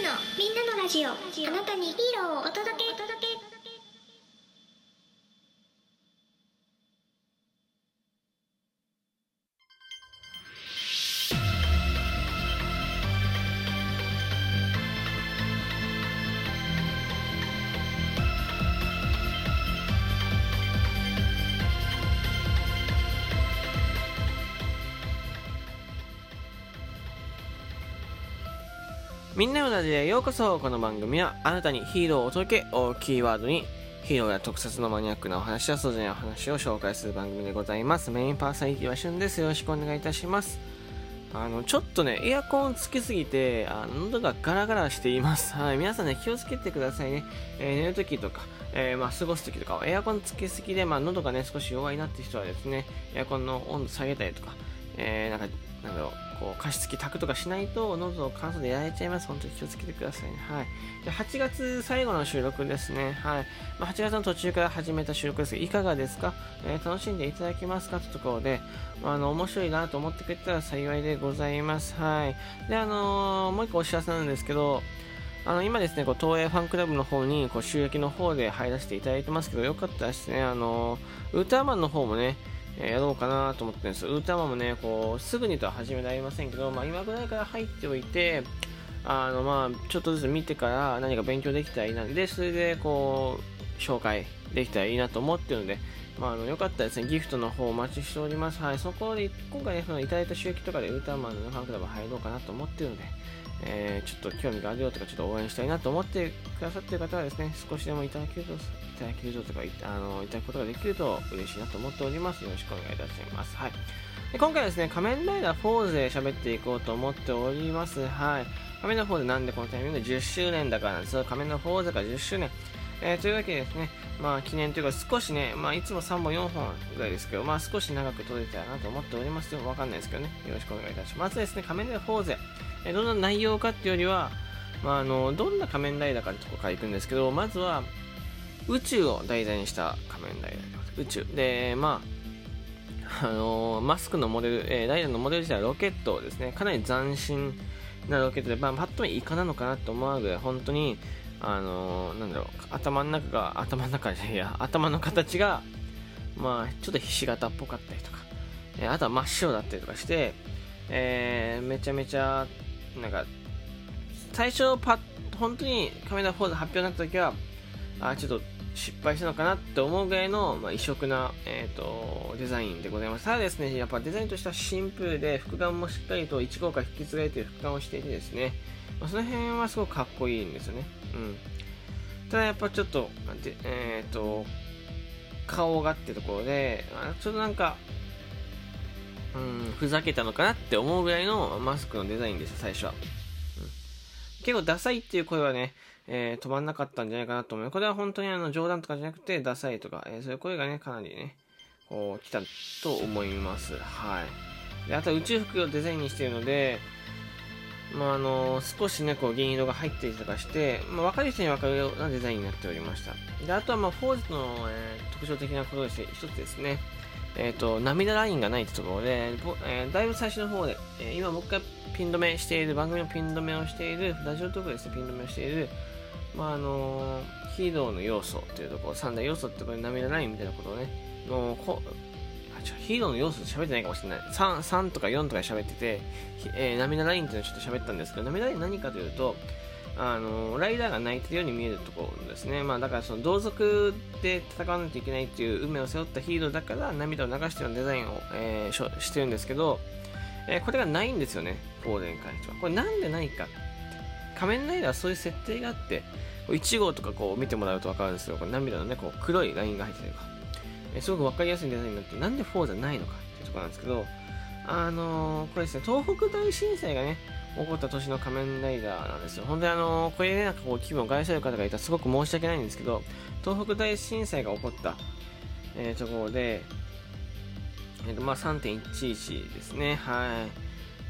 ンのみんなのラジオ。あなたにヒーローをお届けお届け。みんなのラジオへようこそこの番組はあなたにヒーローを届けをキーワードにヒーローや特撮のマニアックなお話やそうじゃないお話を紹介する番組でございます。メインパーソナリティはしゅんです。よろしくお願いいたします。あのちょっとねエアコンつけすぎてあの喉がガラガラしています。はい皆さんね気をつけてくださいね、えー寝るときとか、えーまあ、過ごすときとかはエアコンつけすぎで、まあ、喉がね少し弱いなって人はですねエアコンの温度下げたりとか、えーなんかなんだろうこう加湿器炊くとかしないと喉を乾燥でやられちゃいます。本当に気をつけてくださいね。はい。で8月最後の収録ですね。はい、まあ、8月の途中から始めた収録ですがいかがですか、えー楽しんでいただけますか？というところで、まあ、あの面白いなと思ってくれたら幸いでございます。はい。であのーもう一個お知らせなんですけどあの今ですね、こう東映ファンクラブの方にこう収益の方で入らせていただいてますけど、よかったらですね、あのウルトラマンの方もね、えやろうかなと思ってるんです。ウルトラマもね、こうすぐにとは始められませんけど、まあ、今ぐらいから入っておいて、あのまあちょっとずつ見てから何か勉強できたらいいなで、それでこう紹介できたらいいなと思ってるので、まあ、あのよかったですね、ギフトの方お待ちしております。はい、そこで今回ね、そのいただいた収益とかでウルトラマンのファンクラブ入ろうかなと思ってるので、えーちょっと興味があるよとか、ちょっと応援したいなと思ってくださっている方はですね、少しでもいただけると、いただけるととか、いあのいただくことができると嬉しいなと思っております。よろしくお願いいたします。はい。で今回はですね、仮面ライダーフォーゼで喋っていこうと思っております。はい。仮面ライダーフォーゼなんでこのタイミングで10周年だからなんですよ。仮面ライダーフォーゼが10周年。えーというわけでですね、まあ記念というか少しね、まあいつも3本4本ぐらいですけど、まあ少し長く撮れたらなと思っておりますよ。わかんないですけどね。よろしくお願いいたします。まずですね、仮面ライダーフォーゼ。えーどんな内容かっていうよりは、まああの、どんな仮面ライダーかってとこから行くんですけど、まずは宇宙を題材にした仮面ライダーでございます宇宙。で、まあ、あのマスクのモデル、えーライダーのモデル自体はロケットですね。かなり斬新なロケットで、まあ、パッと見イカなのかなと思うぐらい、本当に、あのなんだろう、頭の中が、頭の中で、いや、頭の形が、まあ、ちょっとひし形っぽかったりとか、えーあとは真っ白だったりとかして、えーめちゃめちゃ、なんか、最初パッ、本当にカメラフォーズ発表になった時は、あ、ちょっと失敗したのかなって思うぐらいの、まあ、異色な、えー、とデザインでございます。ただですね、やっぱデザインとしてはシンプルで、複眼もしっかりと1号から引き継がれている複眼をしていてですね、まあ、その辺はすごくかっこいいんですよね。うん。ただやっぱちょっと、でえっ、と、顔がってところで、ちょっとなんか、うん、ふざけたのかなって思うぐらいのマスクのデザインでした、最初は。うん結構ダサいっていう声はね、えー止まんなかったんじゃないかなと思う。これは本当にあの冗談とかじゃなくて、ダサいとか、えーそういう声がね、かなりね、こう、来たと思います。はい。で、あとは宇宙服をデザインにしているので、まあ、あの少しね、こう、銀色が入っていたりとかして、まあ、分かる人に分かるようなデザインになっておりました。で、あとは、まあ、フォーズの、えー特徴的なこととして、一つですね、えっ、と、涙ラインがないってところで、えーだいぶ最初の方で、えー今もう一回ピン止めしている、番組のピン止めをしている、ラジオトークですね、ピン止めをしている、まああのヒーローの要素っていうところ、三大要素ってところで涙ラインみたいなことをね、のこヒーローの要素喋ってないかもしれない。3, 3とか4とか喋ってて、えー涙ラインっていうのをちょっと喋ったんですけど、涙ライン何かというと、あのライダーが泣いてるように見えるところですね。まあだからその同族で戦わないといけないっていう運命を背負ったヒーローだから涙を流してるデザインを、えーししてるんですけど、えーこれがないんですよね、フォーゼに関しては。これなんでないか。仮面ライダーはそういう設定があって、1号とかこう見てもらうと分かるんですけど、これ涙のね、こう黒いラインが入ってたりとか、すごく分かりやすいデザインになって、なんでフォーゼないのかっていうところなんですけど、あのーこれですね、東北大震災がね、起こった年の仮面ライダーなんですよ。本当にあのーこれでなんかこう気分を害される方がいたらすごく申し訳ないんですけど、東北大震災が起こった、えーところで、えーとまあ、3.11ですね。は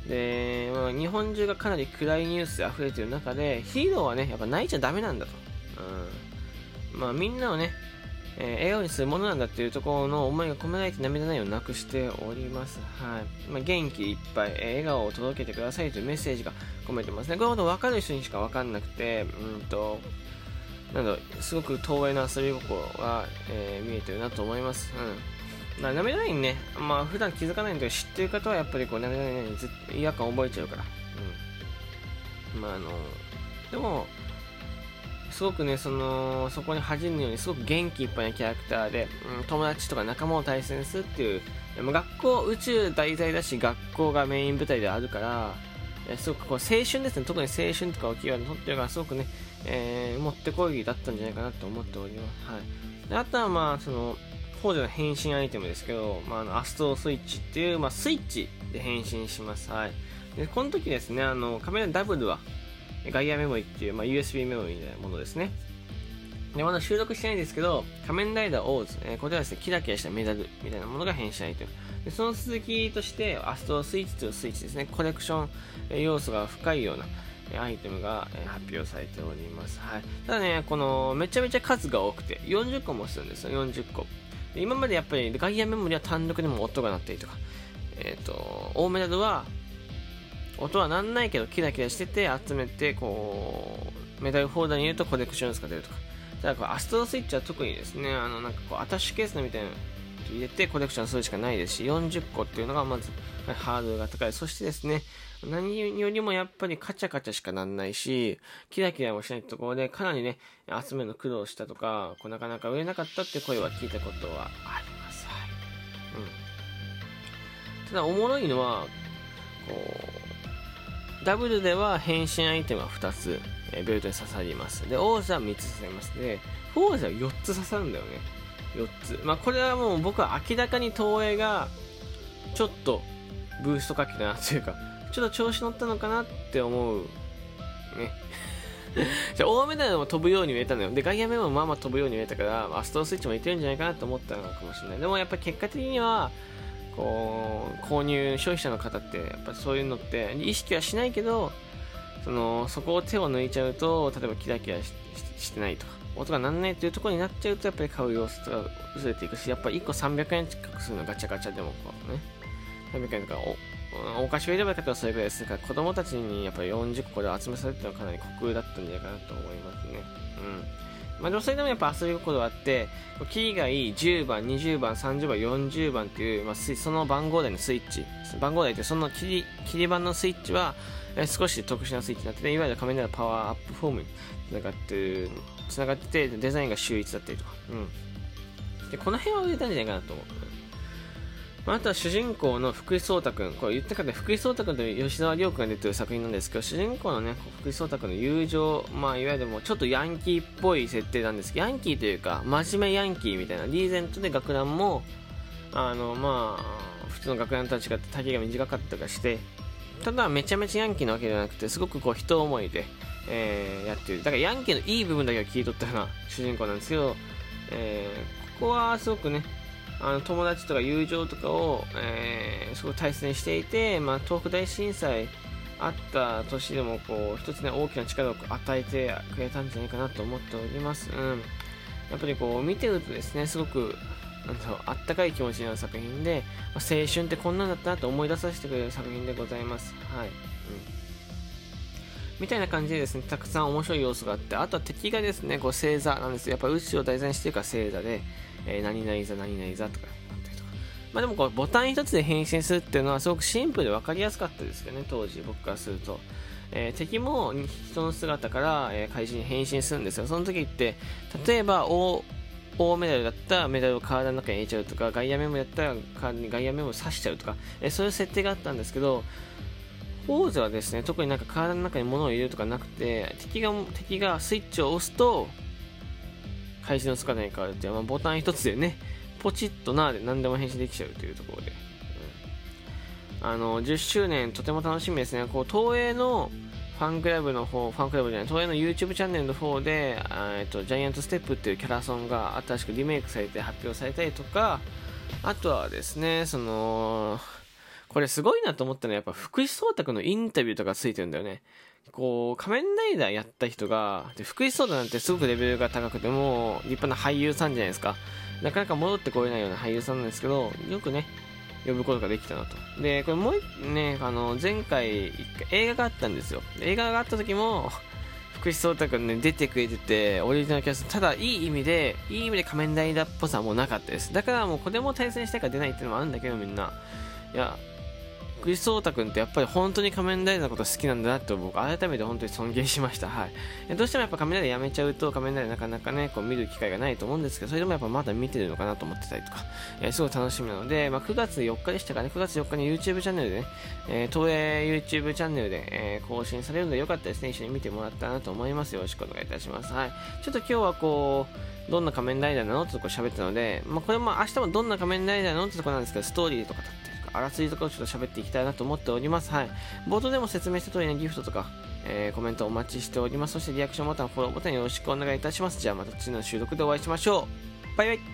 い。で、まあ、日本中がかなり暗いニュースで溢れてる中で、ヒーローはね、やっぱ泣いちゃダメなんだと。うん。まあ、みんなをね、えー笑顔にするものなんだっていうところの思いが込められて涙ないをなくしております。はい。まあ、元気いっぱい、えー笑顔を届けてくださいというメッセージが込めてますね。これほど分かる人にしか分かんなくて、うんと、なんだすごく遠いな遊び心が、えー見えてるなと思います。うん。まあ、涙ないにね、まあ、普段気づかないんだけど、知ってる方はやっぱりこう、涙ないにずっと違和感覚えちゃうから。うん。まあ、あの、でも、すごくね、その、そこに恥じぬように、すごく元気いっぱいなキャラクターで、うん、友達とか仲間を対戦するっていう、でも学校、宇宙題材だし、学校がメイン舞台であるから、えすごくこう青春ですね、特に青春とかをキーワードにとってるから、すごくね、えー、もってこいだったんじゃないかなと思っております。はい。であとは、まあ、その、フォーゼの変身アイテムですけど、まあ、あのアストロスイッチっていう、まあ、スイッチで変身します。はい。で、この時ですね、あの、カメラダブルは、ガイアメモリっていう、まあ、USB メモリみたいなものですね。で、まだ収録してないんですけど、仮面ライダーオーズ、えーこれはですね、キラキラしたメダルみたいなものが変身アイテム。で、その続きとして、アストスイッチとスイッチですね、コレクションえ要素が深いような、えアイテムが、え発表されております。はい。ただね、この、めちゃめちゃ数が多くて、40個もするんですよ、40個。で今までやっぱり、ガイアメモリは単独でも音が鳴ったりとか、えっ、と、大メダルは、音はなんないけどキラキラしてて集めてこうメダルホルダーに入れるとコレクションが出るとか。ただこれアストロスイッチは特にですねあのなんかこうアタッシュケースみたいなの入れてコレクションするしかないですし40個っていうのがまずハードルが高い。そしてですね何よりもやっぱりカチャカチャしかなんないしキラキラもしないところでかなりね集めるの苦労したとかこうなかなか売れなかったって声は聞いたことはあります。はい、うん、ただおもろいのはこうダブルでは変身アイテムは2つ、えーベルトに刺さります。で、王座は3つ刺さります。で、フォーザは4つ刺さるんだよね。4つ。まあ、これはもう僕は明らかに東映が、ちょっと、ブーストかけたなというか、ちょっと調子乗ったのかなって思う。ね。じゃあ、大メダルも飛ぶように見えたのよ。で、ガイアメもまあまあ飛ぶように見えたから、アストロスイッチもいってるんじゃないかなと思ったのかもしれない。でもやっぱり結果的には、こう購入消費者の方ってやっぱそういうのって意識はしないけどそのそこを手を抜いちゃうと例えばキラキラしてないとか音が鳴らないっていうところになっちゃうとやっぱり買う様子が薄れていくしやっぱ1個300円近くするのガチャガチャでもこうね300円とかおお菓子を入れればよかったそれぐらいですだから子供たちにやっぱり40個で集めさせるっていうのはかなり酷だったんじゃないかなと思いますね。うん。まあ、女性でもやっぱ遊び心があって、キーがいい10番、20番、30番、40番っていう、まあ、その番号台のスイッチ、番号台ってその切り切り板のスイッチは、え少し特殊なスイッチになってて、いわゆる仮面ライダーパワーアップフォームにつながって繋、がってて、デザインが秀逸だったりとか、うん。で、この辺は売れたんじゃないかなと思う。まあ、あとは主人公の福士蒼汰君、これ言ったかで福士蒼汰君と吉沢亮君が出てる作品なんですけど、主人公のね、福士蒼汰君の友情、まあ、いわゆるもうちょっとヤンキーっぽい設定なんですけど、ヤンキーというか、真面目ヤンキーみたいな、リーゼントで学ランも、あの、まあ、普通の学ランとは違って丈が短かったりとかして、ただめちゃめちゃヤンキーなわけではなくて、すごくこう人思いで、えーやってる。だからヤンキーのいい部分だけを切り取ったような主人公なんですけど、えーここはすごくね、あの友達とか友情とかを、えーすごく大切にしていて、まあ、東北大震災あった年でもこう一つね大きな力を与えてくれたんじゃないかなと思っております、うん、やっぱりこう見てるとですねすごくなんあったかい気持ちになる作品で、まあ青春ってこんなんだったなと思い出させてくれる作品でございます。はい、うん。みたいな感じでですね、たくさん面白い要素があって、あとは敵がですね、こう星座なんですよ。やっぱ宇宙を題材にしてるから星座で、えー何々座、何々座とかあったりとか。まあでもこう、ボタン一つで変身するっていうのはすごくシンプルで分かりやすかったですよね、当時僕からすると。えー敵も人の姿から、えー怪人に変身するんですよ。その時って、例えば、大、大メダルだったらメダルを体の中に入れちゃうとか、ガイアメモだったら体にガイアメモを刺しちゃうとか、えーそういう設定があったんですけど、フォーズはですね、特になんか体の中に物を入れるとかなくて、敵が、敵がスイッチを押すと、怪人の姿に変わるっていう、まあ、ボタン一つでね、ポチッとなーで何でも変身できちゃうというところで。うんあの、10周年とても楽しみですね。こう、東映のファンクラブの方、ファンクラブじゃない、東映の YouTube チャンネルの方で、えっと、ジャイアントステップっていうキャラソンが新しくリメイクされて発表されたりとか、あとはですね、その、これすごいなと思ったのはやっぱ福士蒼太君のインタビューとかついてるんだよね。こう、仮面ライダーやった人が、で福士蒼太なんてすごくレベルが高くても、立派な俳優さんじゃないですか。なかなか戻ってこれないような俳優さんなんですけど、よくね、呼ぶことができたなと。で、これもうね、あの、前回、映画があったんですよ。映画があった時も、福士蒼太君ね、出てくれてて、オリジナルキャスト、ただ、いい意味で、いい意味で仮面ライダーっぽさはもうなかったです。だからもうこれも対戦したいから出ないっていうのもあるんだけど、みんな。いや、クリス・オータ君ってやっぱり本当に仮面ライダーのこと好きなんだなって僕改めて本当に尊敬しました。はい。どうしてもやっぱ仮面ライダーやめちゃうと仮面ライダーなかなかね、こう見る機会がないと思うんですけど、それでもやっぱまだ見てるのかなと思ってたりとか、えー、すごい楽しみなので、まあ、9月4日でしたかね、9月4日に YouTube チャンネルでね、えー、東映 YouTube チャンネルで、えー、更新されるのでよかったですね、一緒に見てもらったなと思います。よろしくお願いいたします。はい。ちょっと今日はこう、どんな仮面ライダーなのってとこ喋ったので、まあ、これも明日もどんな仮面ライダーなのってとこなんですけど、ストーリーとかだってあらすじとかをちょっと喋っていきたいなと思っております。はい。冒頭でも説明した通りね、ギフトとか、えー、コメントお待ちしております。そしてリアクションボタン、フォローボタンよろしくお願いいたします。じゃあまた次の収録でお会いしましょう。バイバイ。